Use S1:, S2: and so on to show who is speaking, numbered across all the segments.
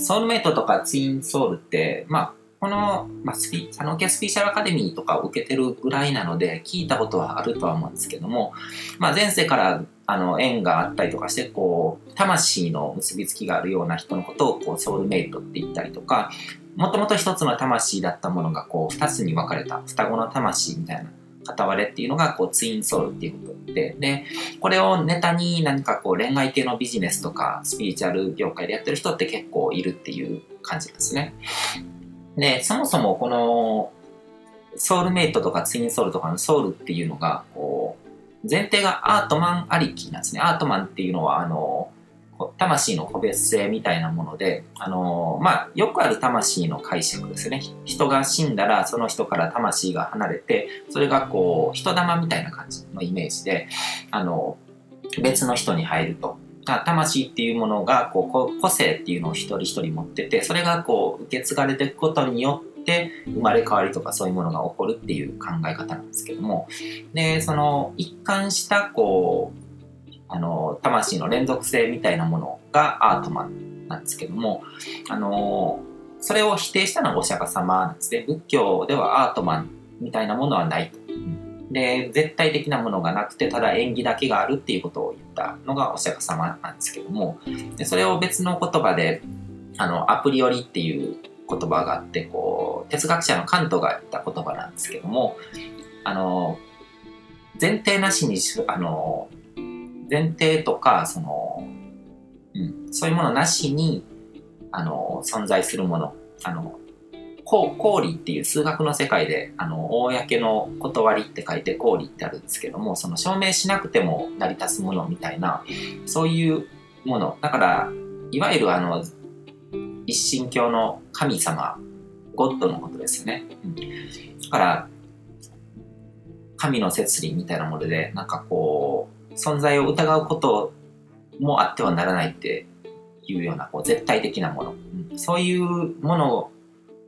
S1: ソウルメイトとかツインソウルって、まあ、この、まあ、スピあのケスピーシャルアカデミーとかを受けてるぐらいなので、聞いたことはあるとは思うんですけども、まあ、前世からあの縁があったりとかして、こう、魂の結びつきがあるような人のことをこうソウルメイトって言ったりとか、もともと一つの魂だったものがこう二つに分かれた双子の魂みたいな片割れっていうのがこうツインソウルっていうことで、で、これをネタに何かこう恋愛系のビジネスとかスピリチュアル業界でやってる人って結構いるっていう感じですね。で、そもそもこの、ソウルメイトとかツインソウルとかのソウルっていうのが、こう、前提がアートマンありきなんですね。アートマンっていうのは、あの、魂の個別性みたいなもので、あのまあ、よくある魂の解釈ですね。人が死んだら、その人から魂が離れて、それがこう、人玉みたいな感じのイメージで、あの別の人に入ると。魂っていうものがこう個性っていうのを一人一人持っててそれがこう受け継がれていくことによって生まれ変わりとかそういうものが起こるっていう考え方なんですけどもでその一貫したこうあの魂の連続性みたいなものがアートマンなんですけどもあのそれを否定したのがお釈迦様なんですね。仏教ではアートマンみたいなものはないと。で、絶対的なものがなくて、ただ縁起だけがあるっていうことを言ったのがお釈迦様なんですけども、でそれを別の言葉で、あの、アプリオリっていう言葉があって、こう、哲学者のカントが言った言葉なんですけども、あの、前提なしに、あの、前提とか、その、うん、そういうものなしに、あの、存在するもの、あの、氷っていう数学の世界で、あの、公の断りって書いて氷ってあるんですけども、その証明しなくても成り立つものみたいな、そういうもの。だから、いわゆるあの、一神教の神様、ゴッドのことですよね。うん、だから、神の摂理みたいなもので、なんかこう、存在を疑うこともあってはならないっていうような、こう、絶対的なもの。うん、そういうもの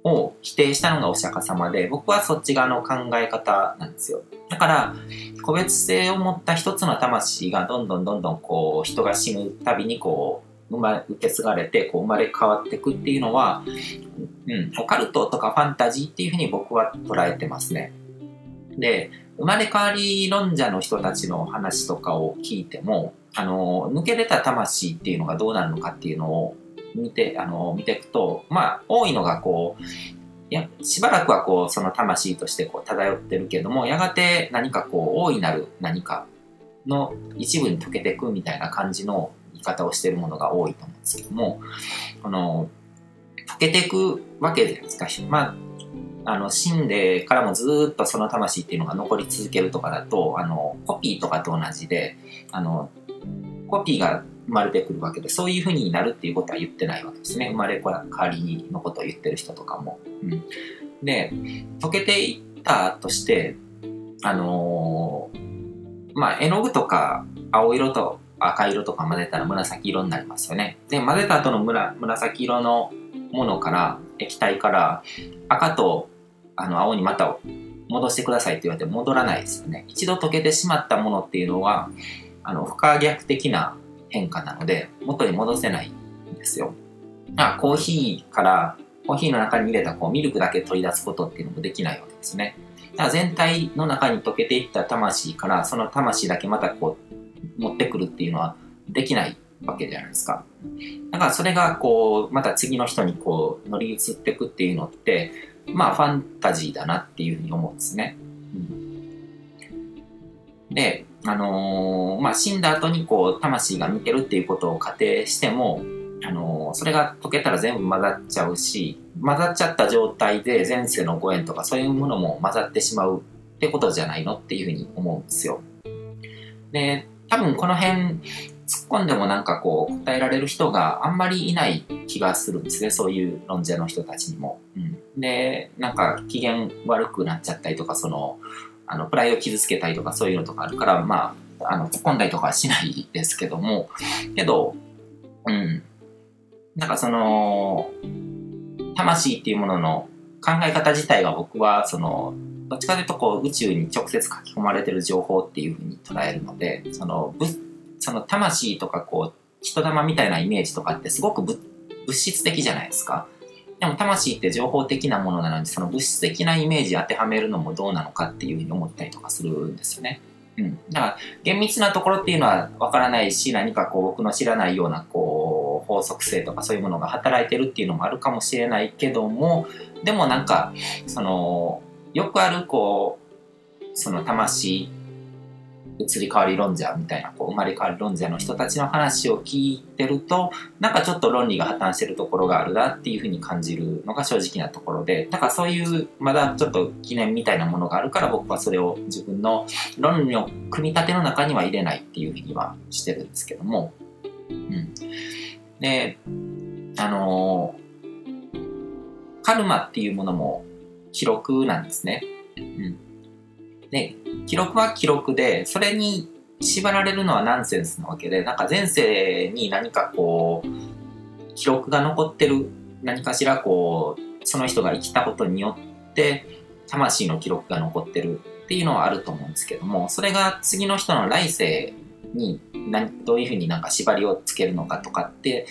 S1: を否定したのがお釈迦様で、僕はそっち側の考え方なんですよ。だから、個別性を持った一つの魂がどんどんどんどんこう、人が死ぬたびにこう、受け継がれてこう生まれ変わっていくっていうのは、うん、オカルトとかファンタジーっていうふうに僕は捉えてますね。で、生まれ変わり論者の人たちの話とかを聞いても、あの、抜け出た魂っていうのがどうなるのかっていうのを見て、あの、見ていくと、まあ、多いのがこう、いや、しばらくはこう、その魂としてこう漂ってるけども、やがて何かこう、大いなる何かの一部に溶けていくみたいな感じの言い方をしてるものが多いと思うんですけども、この、溶けていくわけじゃないですか。まあ、あの、死んでからもずっとその魂っていうのが残り続けるとかだと、あの、コピーとかと同じで、あの、コピーが生まれてくるわけで、そういうふうになるっていうことは言ってないわけですね。生まれ変わりのことを言ってる人とかも。うん、で、溶けていったとして、あのー、まあ、絵の具とか青色と赤色とか混ぜたら紫色になりますよね。で、混ぜた後の紫色のものから、液体から赤とあの青にまた戻してくださいって言われて戻らないですよね。一度溶けてしまったものっていうのは、あの、不可逆的な変化なので、元に戻せないんですよ。あコーヒーから、コーヒーの中に入れたこうミルクだけ取り出すことっていうのもできないわけですね。だから全体の中に溶けていった魂から、その魂だけまたこう、持ってくるっていうのはできないわけじゃないですか。だからそれがこう、また次の人にこう乗り移っていくっていうのって、まあファンタジーだなっていうふうに思うんですね。うん、で、あのー、まあ、死んだ後にこう、魂が抜けるっていうことを仮定しても、あのー、それが溶けたら全部混ざっちゃうし、混ざっちゃった状態で前世のご縁とかそういうものも混ざってしまうってことじゃないのっていうふうに思うんですよ。で、多分この辺突っ込んでもなんかこう答えられる人があんまりいない気がするんですね。そういう論者の人たちにも。で、なんか機嫌悪くなっちゃったりとか、その、あの、プライを傷つけたりとかそういうのとかあるから、まあ、あの、突っ込んだりとかはしないですけども、けど、うん。なんかその、魂っていうものの考え方自体は僕は、その、どっちかというとこう宇宙に直接書き込まれてる情報っていうふうに捉えるので、その、その魂とかこう、人玉みたいなイメージとかってすごく物質的じゃないですか。でも魂って情報的なものなのにその物質的なイメージ当てはめるのもどうなのかっていうふうに思ったりとかするんですよね。うん。だから厳密なところっていうのはわからないし何かこう僕の知らないようなこう法則性とかそういうものが働いてるっていうのもあるかもしれないけどもでもなんかそのよくあるこうその魂移り変わり論者みたいなこう生まれ変わり論者の人たちの話を聞いてるとなんかちょっと論理が破綻してるところがあるなっていうふうに感じるのが正直なところでだからそういうまだちょっと疑念みたいなものがあるから僕はそれを自分の論理の組み立ての中には入れないっていうふうにはしてるんですけども、うん、であのカルマっていうものも記録なんですね。うん。で、記録は記録で、それに縛られるのはナンセンスなわけで、なんか前世に何かこう、記録が残ってる、何かしらこう、その人が生きたことによって、魂の記録が残ってるっていうのはあると思うんですけども、それが次の人の来世に何どういうふうになんか縛りをつけるのかとかって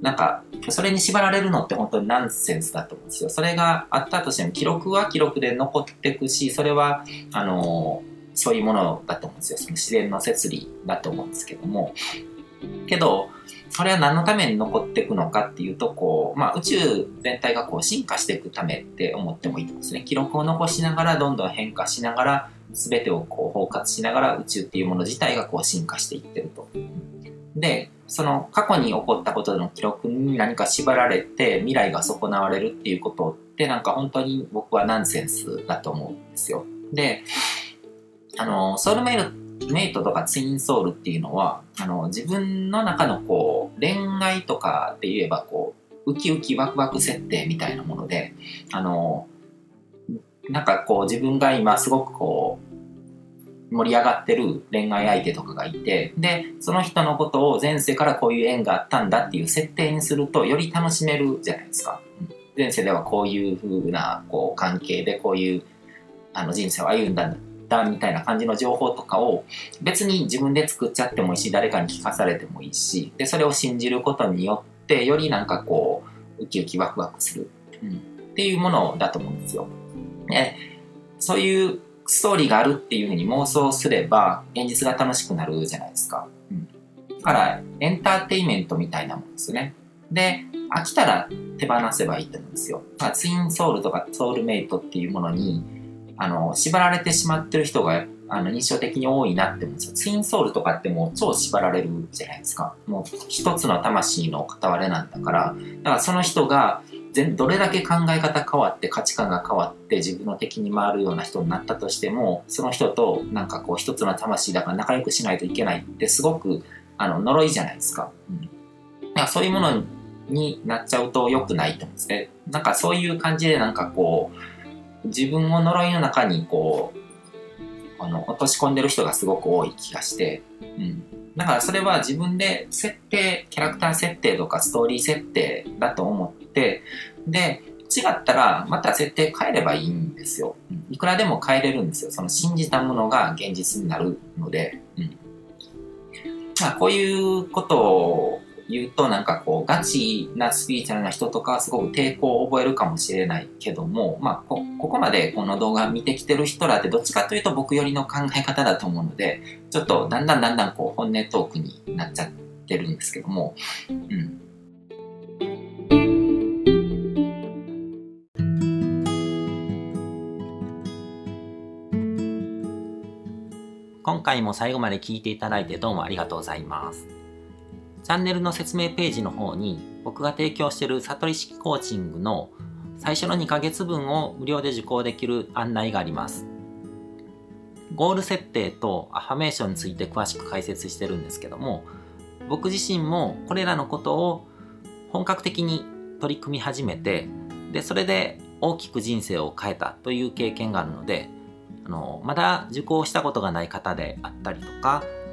S1: なんか、それに縛られるのって本当にナンセンスだと思うんですよ。それがあったとしても、記録は記録で残っていくし、それは、あの、そういうものだと思うんですよ。その自然の摂理だと思うんですけども。けど、それは何のために残っていくのかっていうと、こう、まあ宇宙全体がこう進化していくためって思ってもいいと思うんですね。記録を残しながらどんどん変化しながら、全てをこう包括しながら宇宙っていうもの自体がこう進化していってると。で、その過去に起こったことの記録に何か縛られて未来が損なわれるっていうことってなんか本当に僕はナンセンスだと思うんですよ。で、あの、ソウルメイトメイトとかツインソウルっていうのは、あの、自分の中のこう、恋愛とかで言えばこう、ウキウキワクワク設定みたいなもので、あの、なんかこう自分が今すごくこう、盛り上がってる恋愛相手とかがいて、で、その人のことを前世からこういう縁があったんだっていう設定にすると、より楽しめるじゃないですか。前世ではこういう風なこう関係でこういうあの人生を歩んだんだみたいな感じの情報とかを別に自分で作っちゃってもいいし、誰かに聞かされてもいいし、で、それを信じることによって、よりなんかこう、ウキウキワクワクする、うん、っていうものだと思うんですよ。ね、そういうストーリーがあるっていうふうに妄想すれば、現実が楽しくなるじゃないですか。うん。だから、エンターテイメントみたいなもんですね。で、飽きたら手放せばいいと思うんですよ。ツインソウルとかソウルメイトっていうものに、あの、縛られてしまってる人が、あの、印象的に多いなって思うんですよ。ツインソウルとかってもう超縛られるじゃないですか。もう一つの魂の片割れなんだから、だからその人が全どれだけ考え方変わって価値観が変わって自分の敵に回るような人になったとしてもその人となんかこう一つの魂だから仲良くしないといけないってすごくあの呪いじゃないですか,、うん、だからそういうものになっちゃうと良くないと思うんですねなんかそういう感じでなんかこう自分を呪いの中にこうあの落とし込んでる人がすごく多い気がして、うん、だからそれは自分で設定、キャラクター設定とかストーリー設定だと思って、で、違ったらまた設定変えればいいんですよ。うんいくらでも変えれるんですよ。その信じたものが現実になるので。うん。まあ、こういうことを言うとなんかこうガチなスピーチャルな人とかはすごく抵抗を覚えるかもしれないけども、まあこ、ここまでこの動画見てきてる人らってどっちかというと僕よりの考え方だと思うので、ちょっとだんだんだんだんこう本音トークになっちゃってるんですけども、うん。今回も最後まで聞いていただいてどうもありがとうございます。チャンネルの説明ページの方に僕が提供している悟り式コーチングの最初の2ヶ月分を無料で受講できる案内があります。ゴール設定とアファメーションについて詳しく解説してるんですけども、僕自身もこれらのことを本格的に取り組み始めて、で、それで大きく人生を変えたという経験があるので、あの、まだ受講したことがない方であったりとか、